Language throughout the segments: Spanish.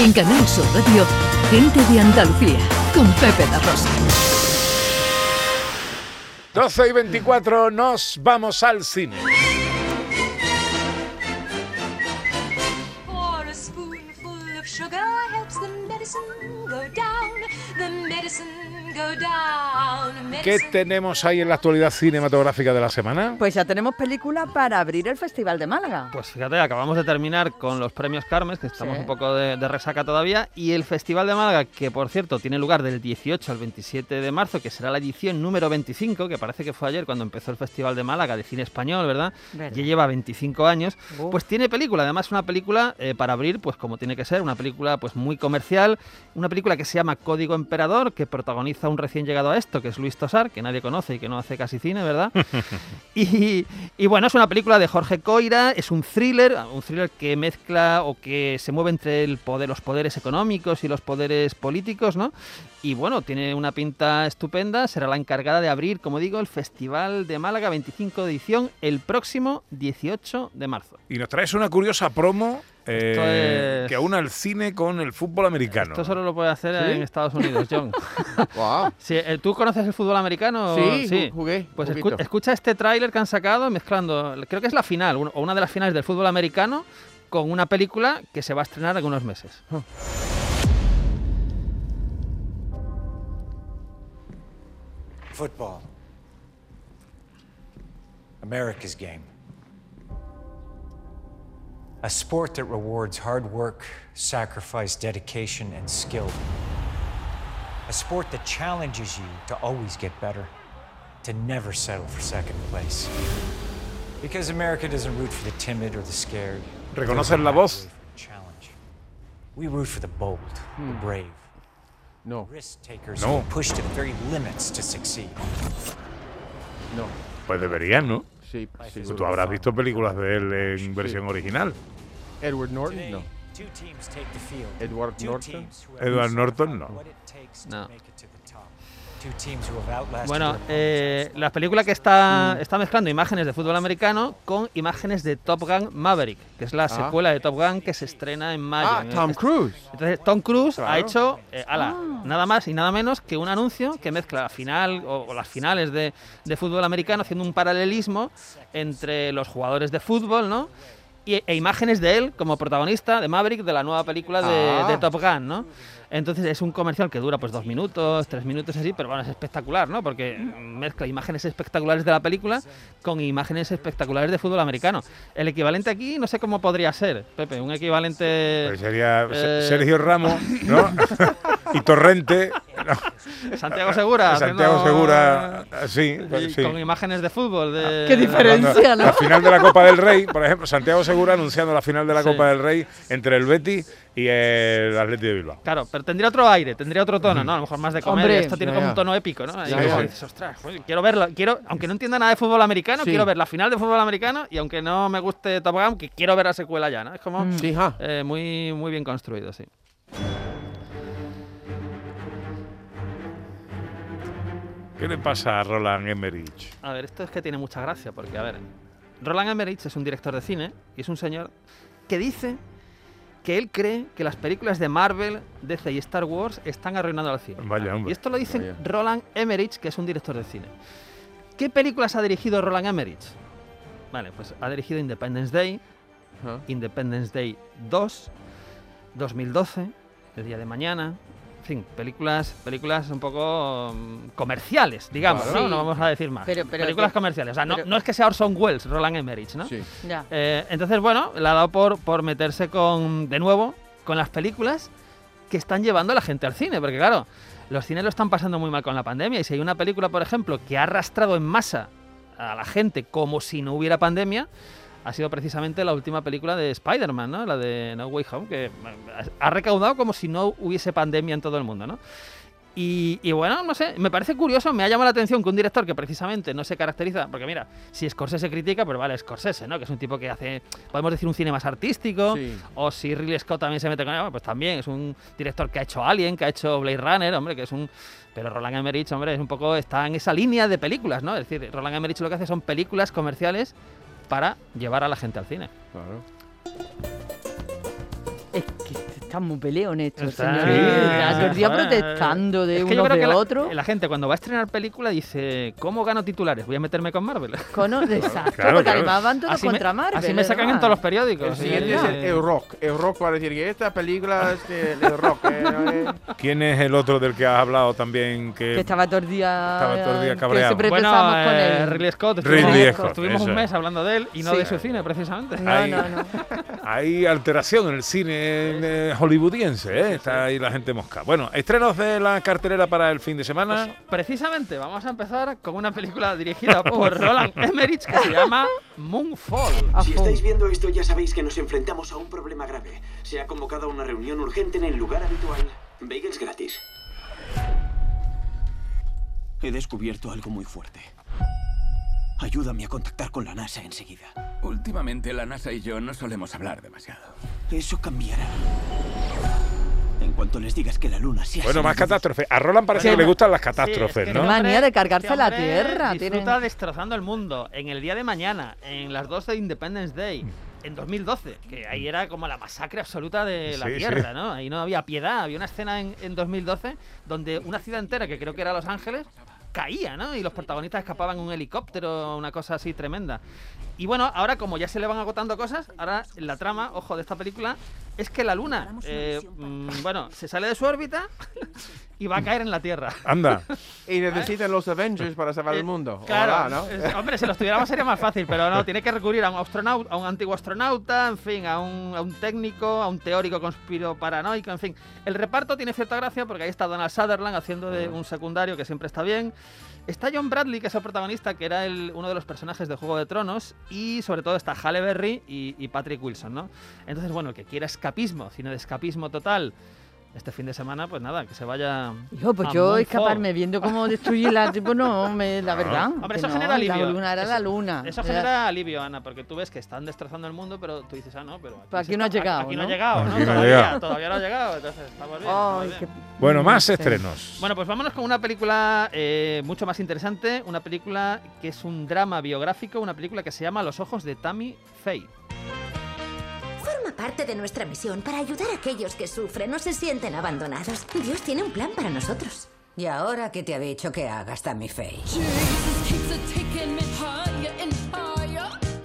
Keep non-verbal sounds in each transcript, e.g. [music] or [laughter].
En Canal Sur Radio, Gente de Andalucía, con Pepe La Rosa. 12 y 24, nos vamos al cine. ¿Qué Medicine tenemos ahí en la actualidad cinematográfica de la semana? Pues ya tenemos película para abrir el Festival de Málaga. Pues fíjate, acabamos de terminar con los premios Carmes, que estamos Sí. un poco de, de resaca todavía, y el Festival de Málaga, que por cierto tiene lugar del 18 al 27 de marzo, que será la edición número 25, que parece que fue ayer cuando empezó el Festival de Málaga de cine español, ¿verdad? Verdad. Ya lleva 25 años, pues tiene película, además una película eh, para abrir, pues como tiene que ser, una película pues muy comercial, una película que se llama Código Emperador, que protagoniza un recién llegado a esto, que es Luis Tosar, que nadie conoce y que no hace casi cine, ¿verdad? [laughs] Y, y bueno, es una película de Jorge Coira, es un thriller, un thriller que mezcla o que se mueve entre el poder, los poderes económicos y los poderes políticos, ¿no? Y bueno, tiene una pinta estupenda, será la encargada de abrir, como digo, el Festival de Málaga 25 de edición el próximo 18 de marzo. Y nos traes una curiosa promo eh, es- que aúna el cine con el fútbol americano. Esto solo lo puede hacer ¿Sí? en Estados Unidos, John. [laughs] Wow. [laughs] Sí, eh, ¿Tú conoces el fútbol americano? Sí, ju- jugué. Pues escu- escucha este tráiler que han sacado mezclando, creo que es la final, o una de las finales del fútbol americano, con una película que se va a estrenar en unos meses. Football. America's game. A sport that rewards hard work, sacrifice, dedication, and skill. A sport that challenges you to always get better, to never settle for second place. Because America doesn't root for the timid or the scared. ¿Reconocen la voz? We root for the challenge. We root for the bold, the hmm. brave, No, risk takers No. who push to the very limits to succeed. no. Pues deberían, ¿no? Sí, sí. Tú habrás visto películas de él en versión original. Edward Norton, no. Edward Norton. Edward Norton, no. No. Bueno, eh, la película que está, está mezclando imágenes de fútbol americano con imágenes de Top Gun Maverick, que es la Ah. secuela de Top Gun que se estrena en mayo. Ah, En Tom Cruise. Entonces, Tom Cruise ha hecho eh, ala, Ah. nada más y nada menos que un anuncio que mezcla la final o, o las finales de, de fútbol americano, haciendo un paralelismo entre los jugadores de fútbol, ¿no? Y, e imágenes de él como protagonista de Maverick de la nueva película de, Ah. de Top Gun, ¿no? Entonces es un comercial que dura pues dos minutos, tres minutos así, pero bueno, es espectacular, ¿no? Porque mezcla imágenes espectaculares de la película con imágenes espectaculares de fútbol americano. El equivalente aquí no sé cómo podría ser, Pepe, un equivalente... Pues sería Se- Eh. Sergio Ramos, ¿no? [laughs] y Torrente. ¿no? Santiago Segura. [laughs] Santiago Segura, sí, pues sí. Con imágenes de fútbol. De, Qué diferencia, La ¿no? final de la Copa del Rey, por ejemplo, Santiago Segura anunciando la final de la Sí. Copa del Rey entre el Betis y el Atleti de Bilbao. Claro, pero tendría otro aire, tendría otro tono, ¿no? A lo mejor más de comedia. Hombre, Esto tiene ya, como ya. un tono épico, ¿no? Ya. dices, ostras, joder, quiero verlo, quiero, aunque no entienda nada de fútbol americano, Sí. quiero ver la final de fútbol americano y aunque no me guste Top Gun, que quiero ver la secuela ya, ¿no? Es como Sí, ja. eh, muy, muy bien construido, sí. ¿Qué le pasa a Roland Emmerich? A ver, esto es que tiene mucha gracia, porque, a ver, Roland Emmerich es un director de cine y es un señor que dice que él cree que las películas de Marvel, DC y Star Wars están arruinando al cine. Vaya, hombre. Y esto lo dice Vaya. Roland Emmerich, que es un director de cine. ¿Qué películas ha dirigido Roland Emmerich? Vale, pues ha dirigido Independence Day, Ajá. Independence Day 2, 2012, El Día de Mañana. En fin, películas, películas un poco mm, comerciales, digamos, Claro. ¿no? Sí. No vamos a decir más. Pero- pero películas comerciales. O sea, no, es que sea Orson Welles, Roland Emmerich, ¿no? Sí. Ya. Eh, entonces, bueno, le ha dado por, por meterse con, de nuevo, con las películas que están llevando a la gente al cine. Porque, claro, los cines lo están pasando muy mal con la pandemia. Y si hay una película, por ejemplo, que ha arrastrado en masa a la gente como si no hubiera pandemia, ha sido precisamente la última película de Spider-Man, ¿no? La de No Way Home, que eh, ha recaudado como si no hubiese pandemia en todo el mundo, ¿no? Y, y bueno, no sé, me parece curioso, me ha llamado la atención que un director que precisamente no se caracteriza, porque mira, si Scorsese critica, pero vale, Scorsese, ¿no? Que es un tipo que hace, podemos decir, un cine más artístico, Sí. o si Ridley Scott también se mete con él, pues también es un director que ha hecho Alien, que ha hecho Blade Runner, hombre, que es un... Pero Roland Emmerich, hombre, es un poco, está en esa línea de películas, ¿no? Es decir, Roland Emmerich lo que hace son películas comerciales para llevar a la gente al cine. Claro. Es que Están muy peleones estos Está- señores. Sí, todo el día protestando de Es que yo uno creo de que la- otro. La, gente cuando va a estrenar película dice, ¿cómo gano titulares? Voy a meterme con Marvel. [laughs] Cono, exacto, Claro, porque claro. además van todos Así me, contra Marvel. así me sacan en todos los periódicos. El sí. siguiente es el, Eh, el rock. El rock para decir que esta película [laughs] es de, de rock. eh, eh. ¿Quién es el otro del que has hablado también? Que, Que estaba todo el día. Estaba todo el día que cabreado. siempre Bueno, empezamos con eh, él. Ridley Scott. Ridley estuvimos, Scott, estuvimos eso un es. mes hablando de él y no Sí. de su cine, precisamente. No, Ahí. no, no. [laughs] Hay alteración en el cine eh, hollywoodiense, ¿eh? Está ahí la gente mosca. Bueno, estrenos de la cartelera para el fin de semana. Pues, precisamente, vamos a empezar con una película dirigida por [laughs] Roland Emmerich que se llama Moonfall. Si estáis viendo esto ya sabéis que nos enfrentamos a un problema grave. Se ha convocado una reunión urgente en el lugar habitual. Bagels gratis. He descubierto algo muy fuerte. Ayúdame a contactar con la NASA enseguida. Últimamente la NASA y yo no solemos hablar demasiado. Eso cambiará. En cuanto les digas que la luna se ha Bueno, más catástrofes. A Roland parece Sí, que le gustan las Sí, catástrofes, es que ¿no? Manía de cargarse este la tierra, Disfruta tienen- destrozando el mundo en el día de mañana, en las 12 de Independence Day, en 2012, que ahí era como la masacre absoluta de la Sí, sí. tierra, ¿no? Ahí no había piedad. Había una escena en, en 2012 donde una ciudad entera, que creo que era Los Ángeles, caía, ¿no? Y los protagonistas escapaban en un helicóptero, una cosa así tremenda. Y bueno, ahora como ya se le van agotando cosas, ahora la trama, ojo, de esta película es que la luna, eh, mm, bueno, se sale de su órbita [laughs] y va a caer en la Tierra. [laughs] Anda. [laughs] Y necesitan los Avengers para salvar el mundo. Claro, Ojalá, ¿no? es- hombre, si los tuviéramos sería más fácil, pero no, tiene que recurrir a un astronauta, a un antiguo astronauta, en fin, a un, a un técnico, a un teórico conspiroparanoico, en fin. El reparto tiene cierta gracia porque ahí está Donald Sutherland haciendo de un secundario que siempre está bien. Está John Bradley, que es el protagonista, que era el- uno de los personajes de Juego de Tronos, y sobre todo está Halle Berry y, y Patrick Wilson, ¿no? Entonces, bueno, el que quiera escapismo, cine de escapismo total, este fin de semana, pues nada, que se vaya. Hijo, pues a yo Moonfall. escaparme viendo cómo destruye la tipo no, me, la verdad. Hombre, eso no, genera alivio. La luna era Eso- la luna. Eso Era- genera alivio, Ana, porque tú ves que están destrozando el mundo, pero tú dices, ah, no, pero Pero aquí se no ha llegado, Aquí no, ¿no? ha llegado, ¿no? Aquí no ha todavía, llegado. todavía no ha llegado, entonces estamos bien. estamos Ay, bien. qué- Bueno, más Sí. estrenos. Bueno, pues vámonos con una película eh, mucho más interesante, una película que es un drama biográfico, una película que se llama Los ojos de Tammy Faye. Parte de nuestra misión para ayudar a aquellos que sufren o se sienten abandonados. Dios tiene un plan para nosotros. ¿Y ahora qué te ha dicho que hagas, Tammy Faye?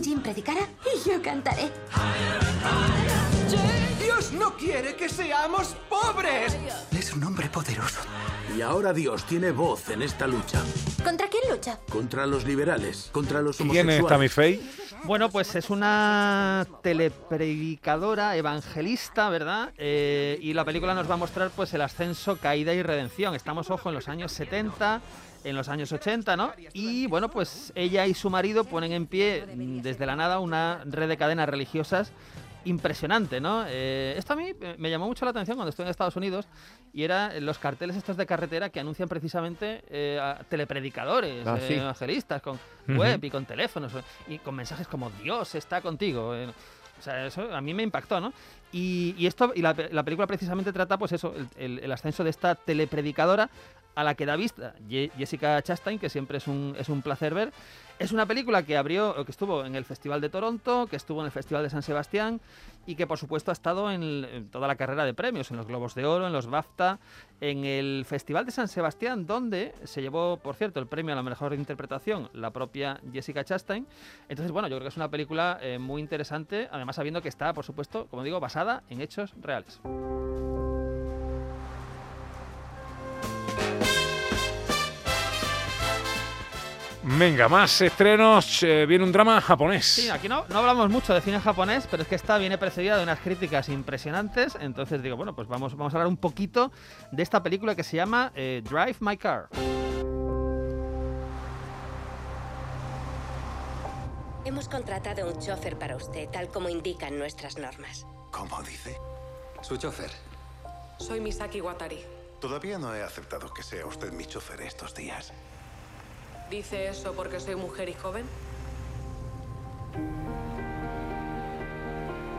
Jim predicará y yo cantaré. ¡Dios no quiere que seamos pobres! Es un hombre poderoso. Y ahora Dios tiene voz en esta lucha. ¿Contra quién lucha? Contra los liberales, contra los ¿Quién homosexuales. es Tammy Faye? Bueno, pues es una telepredicadora evangelista, ¿verdad? Eh, y la película nos va a mostrar pues el ascenso, caída y redención. Estamos, ojo, en los años 70, en los años 80, ¿no? Y bueno, pues ella y su marido ponen en pie mm, desde la nada una red de cadenas religiosas impresionante, ¿no? Eh, esto a mí eh, me llamó mucho la atención cuando estuve en Estados Unidos y era los carteles estos de carretera que anuncian precisamente eh, a telepredicadores, Ah, eh, evangelistas con web y con teléfonos eh, y con mensajes como Dios está contigo. eh. O sea, eso a mí me impactó, ¿no? Y, y esto y la, la película precisamente trata, pues eso, el, el- el ascenso de esta telepredicadora a la que da vista Jessica Chastain, que siempre es un, es un placer ver. Es una película que abrió, que estuvo en el Festival de Toronto, que estuvo en el Festival de San Sebastián y que por supuesto ha estado en toda la carrera de premios, en los Globos de Oro, en los BAFTA, en el Festival de San Sebastián, donde se llevó, por cierto, el premio a la mejor interpretación la propia Jessica Chastain. Entonces, bueno, yo creo que es una película eh, muy interesante, además sabiendo que está, por supuesto, como digo, basada en hechos reales. Venga, más estrenos. eh, viene un drama japonés. Sí, aquí no, no hablamos mucho de cine japonés, pero es que esta viene precedida de unas críticas impresionantes. Entonces digo, bueno, pues vamos, vamos a hablar un poquito de esta película que se llama eh, Drive My Car. Hemos contratado un chofer para usted, tal como indican nuestras normas. ¿Cómo dice? Su chofer. Soy Misaki Watari. Todavía no he aceptado que sea usted mi chofer estos días. ¿Dice eso porque soy mujer y joven?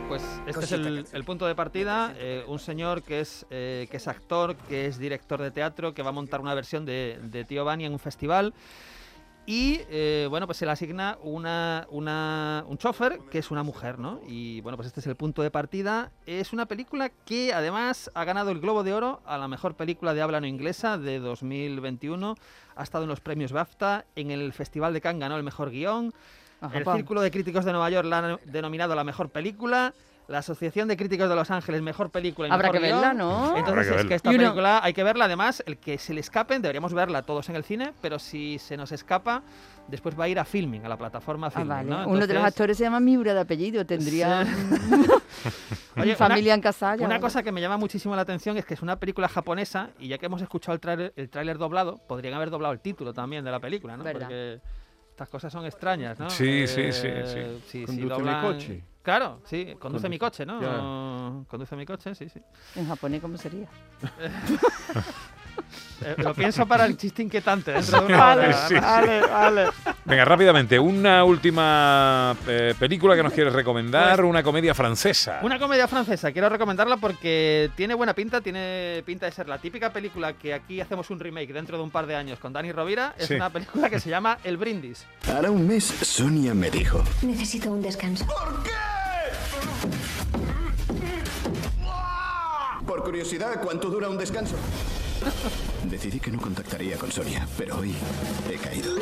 Pues este es el, el punto de partida. eh, un señor que es, eh, que es actor, que es director de teatro, que va a montar una versión de, de Tío Bani en un festival. Y eh, bueno, pues se le asigna una, una- un chofer que es una mujer, ¿no? Y bueno, pues este es el punto de partida. Es una película que además ha ganado el Globo de Oro a la mejor película de habla no inglesa de 2021. Ha estado en los premios BAFTA, en el Festival de Cannes ganó el mejor guion. Ajá, el. Círculo de Críticos de Nueva York la ha denominado la mejor película. La Asociación de Críticos de Los Ángeles, mejor película y Habrá mejor que guion. verla, ¿no? Entonces que es verla. que esta película hay que verla. Además, el que se le escapen, deberíamos verla todos en el cine, pero si se nos escapa, después va a ir a Filming, a la plataforma Ah, Filming. vale. ¿no? Uno de los actores se llama Miura de apellido, tendría [laughs] Oye, [laughs] familia una- en Casalla. Una cosa que me llama muchísimo la atención es que es una película japonesa y ya que hemos escuchado el tráiler el tráiler doblado, podrían haber doblado el título también de la película, ¿no? Verdad. Porque estas cosas son extrañas, ¿no? Sí, sí, sí, Eh, sí. sí, sí, Conduce mi doblan- coche. Claro, sí, conduce Condu- mi coche, ¿no? Ya. Conduce mi coche, sí, sí. En japonés, ¿cómo sería? [laughs] Eh, lo pienso para el chiste inquietante dentro de [laughs] una Vale, hora. sí, sí. vale, vale. Venga, rápidamente, una última eh, película que nos quieres recomendar, Pues- una comedia francesa. Una comedia francesa, quiero recomendarla porque tiene buena pinta, tiene pinta de ser la típica película que aquí hacemos un remake dentro de un par de años con Dani Rovira. Es Sí. una película que se llama El Brindis. Hará un mes, Sonia me dijo. Necesito un descanso. Por curiosidad, ¿cuánto dura un descanso? Decidí que no contactaría con Sonia, pero hoy he caído.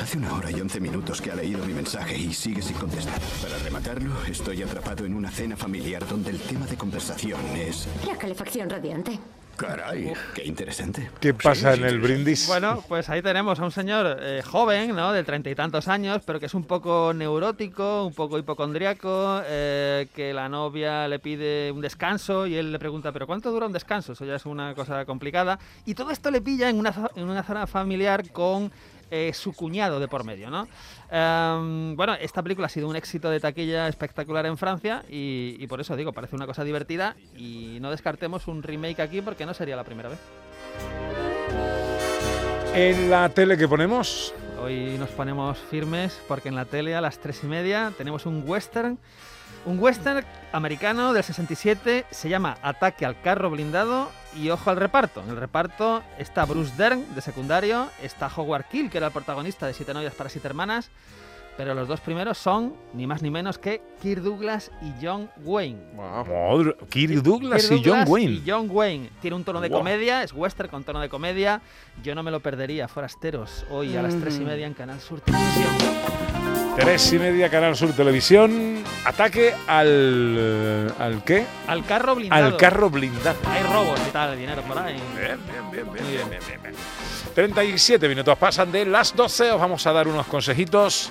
Hace una hora y once minutos que ha leído mi mensaje y sigue sin contestar. Para rematarlo, estoy atrapado en una cena familiar donde el tema de conversación es... La calefacción radiante. Caray, qué interesante. ¿Qué pasa en el brindis? Bueno, pues ahí tenemos a un señor eh, joven, ¿no? De treinta y tantos años, pero que es un poco neurótico, un poco hipocondriaco, eh, que la novia le pide un descanso y él le pregunta, ¿pero cuánto dura un descanso? Eso ya es una cosa complicada. Y todo esto le pilla en una, en una zona familiar con eh, su cuñado de por medio, ¿no? Em, bueno, esta película ha sido un éxito de taquilla espectacular en Francia y, y por eso digo, parece una cosa divertida y no descartemos un remake aquí porque no sería la primera vez. En la tele que ponemos, Hoy nos ponemos firmes porque en la tele a las tres y media tenemos un western. Un western americano del 67 se llama Ataque al carro blindado y ojo al reparto. En el reparto está Bruce Dern de secundario, está Howard Keel que era el protagonista de Siete novias para siete hermanas, pero los dos primeros son ni más ni menos que Kirk Douglas y John Wayne. Madre- Kirk Douglas Kirk y John Douglas Wayne. y John Wayne. Tiene un tono de Wow. comedia, es western con tono de comedia. Yo no me lo perdería, Forasteros, hoy a las tres y Mm. media en Canal Sur Televisión. Tres y media, Canal Sur Televisión. Ataque al. ¿Al qué? Al carro blindado. Al carro blindado. Hay robos y tal, dinero por ahí. Bien, bien, bien, bien, bien, bien, bien, bien. 37 minutos pasan de las 12. Os vamos a dar unos consejitos.